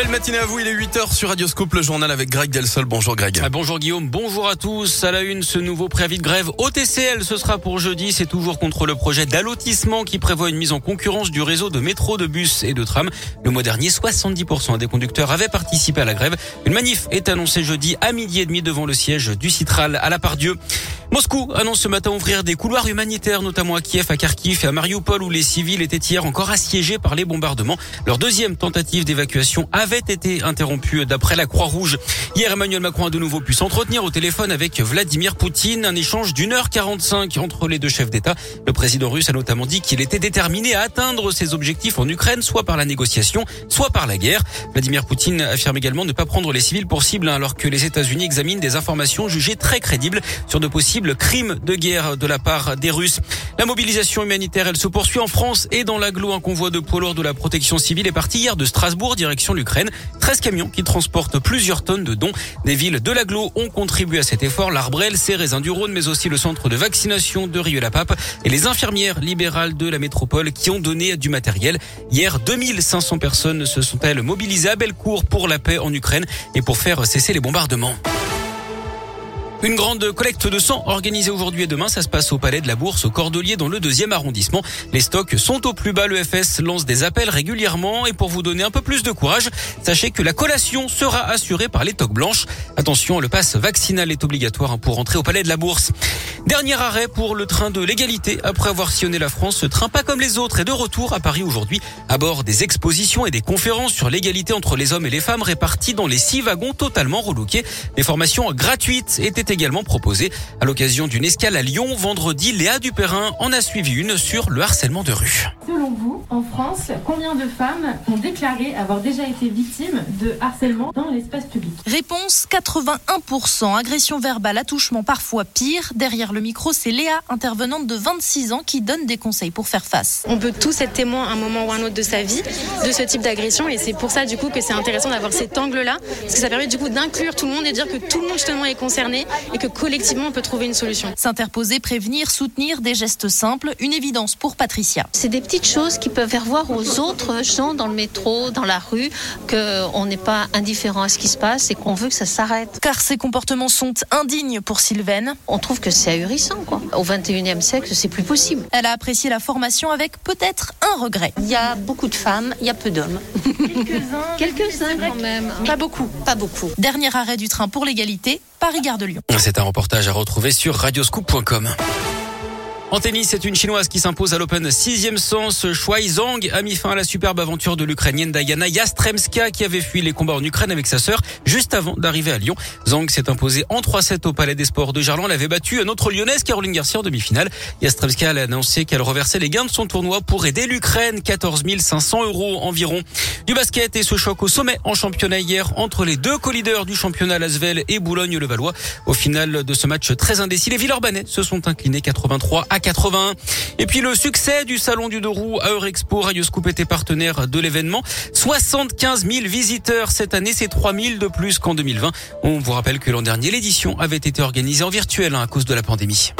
Belle matinée à vous, il est 8h sur Radioscope, le journal avec Greg Delsol. Bonjour Greg. Ah, bonjour Guillaume, bonjour à tous. À la une, ce nouveau préavis de grève au TCL, ce sera pour jeudi. C'est toujours contre le projet d'allotissement qui prévoit une mise en concurrence du réseau de métro, de bus et de tram. Le mois dernier, 70% des conducteurs avaient participé à la grève. Une manif est annoncée jeudi à midi et demi devant le siège du Citral à la Pardieu. Moscou annonce ce matin ouvrir des couloirs humanitaires, notamment à Kiev, à Kharkiv et à Mariupol, où les civils étaient hier encore assiégés par les bombardements. Leur deuxième tentative d'évacuation avait été interrompue d'après la Croix-Rouge. Hier, Emmanuel Macron a de nouveau pu s'entretenir au téléphone avec Vladimir Poutine, un échange d'une heure 45 entre les deux chefs d'État. Le président russe a notamment dit qu'il était déterminé à atteindre ses objectifs en Ukraine, soit par la négociation, soit par la guerre. Vladimir Poutine affirme également ne pas prendre les civils pour cible, hein, alors que les États-Unis examinent des informations jugées très crédibles sur de possibles crime de guerre de la part des Russes. La mobilisation humanitaire, elle se poursuit en France et dans l'agglo. Un convoi de poids lourds de la protection civile est parti hier de Strasbourg, direction l'Ukraine. 13 camions qui transportent plusieurs tonnes de dons. Des villes de l'agglo ont contribué à cet effort. L'Arbrel, Cérésin du Rhône, mais aussi le centre de vaccination de Rieux-la-Pape et les infirmières libérales de la métropole qui ont donné du matériel. Hier, 2500 personnes se sont-elles mobilisées à Bellecour pour la paix en Ukraine et pour faire cesser les bombardements. Une grande collecte de sang organisée aujourd'hui et demain. Ça se passe au Palais de la Bourse, au Cordelier, dans le deuxième arrondissement. Les stocks sont au plus bas. Le FS lance des appels régulièrement. Et pour vous donner un peu plus de courage, sachez que la collation sera assurée par les toques blanches. Attention, le passe vaccinal est obligatoire pour entrer au Palais de la Bourse. Dernier arrêt pour le train de l'égalité. Après avoir sillonné la France, ce train pas comme les autres est de retour à Paris aujourd'hui à bord des expositions et des conférences sur l'égalité entre les hommes et les femmes réparties dans les six wagons totalement relookés. Des formations gratuites étaient également proposées. À l'occasion d'une escale à Lyon, vendredi, Léa Dupérin en a suivi une sur le harcèlement de rue. Selon vous, en France, combien de femmes ont déclaré avoir déjà été victimes de harcèlement dans l'espace public? Réponse 81%. Agression verbale, attouchement parfois pire. Derrière le micro, c'est Léa, intervenante de 26 ans, qui donne des conseils pour faire face. On peut tous être témoin à un moment ou à un autre de sa vie de ce type d'agression et c'est pour ça du coup que c'est intéressant d'avoir cet angle-là parce que ça permet du coup d'inclure tout le monde et de dire que tout le monde justement est concerné et que collectivement on peut trouver une solution. S'interposer, prévenir, soutenir, des gestes simples, une évidence pour Patricia. C'est des petites choses qui peuvent faire voir aux autres gens dans le métro, dans la rue, qu'on n'est pas indifférent à ce qui se passe et qu'on veut que ça s'arrête. Car ces comportements sont indignes pour Sylvaine. On trouve que c'est ahurissant, quoi. Au 21e siècle, c'est plus possible. Elle a apprécié la formation avec peut-être un regret. Il y a beaucoup de femmes, il y a peu d'hommes. Quelques-uns. Quelques-uns quand même. Pas beaucoup. Pas beaucoup. Dernier arrêt du train pour l'égalité, Paris-Gare de Lyon. C'est un reportage à retrouver sur radioscoop.com. En tennis, c'est une chinoise qui s'impose à l'Open sixième sens. Shuai Zhang a mis fin à la superbe aventure de l'Ukrainienne Diana Yastremska qui avait fui les combats en Ukraine avec sa sœur juste avant d'arriver à Lyon. Zhang s'est imposée en 3-7 au Palais des Sports de Gerland. Elle avait battu notre lyonnaise Caroline Garcia en demi-finale. Yastremska a annoncé qu'elle reversait les gains de son tournoi pour aider l'Ukraine. 14 500 euros environ. Du basket et ce choc au sommet en championnat hier entre les deux co-leaders du championnat Lasvel et Boulogne-le-Valois. Au final de ce match très indécis, les Villeurbanais se sont inclinés 83 à 81. Et puis le succès du salon du deux roues à Eurexpo, Radioscoop était partenaire de l'événement. 75 000 visiteurs cette année, c'est 3 000 de plus qu'en 2020. On vous rappelle que l'an dernier, l'édition avait été organisée en virtuel hein, à cause de la pandémie.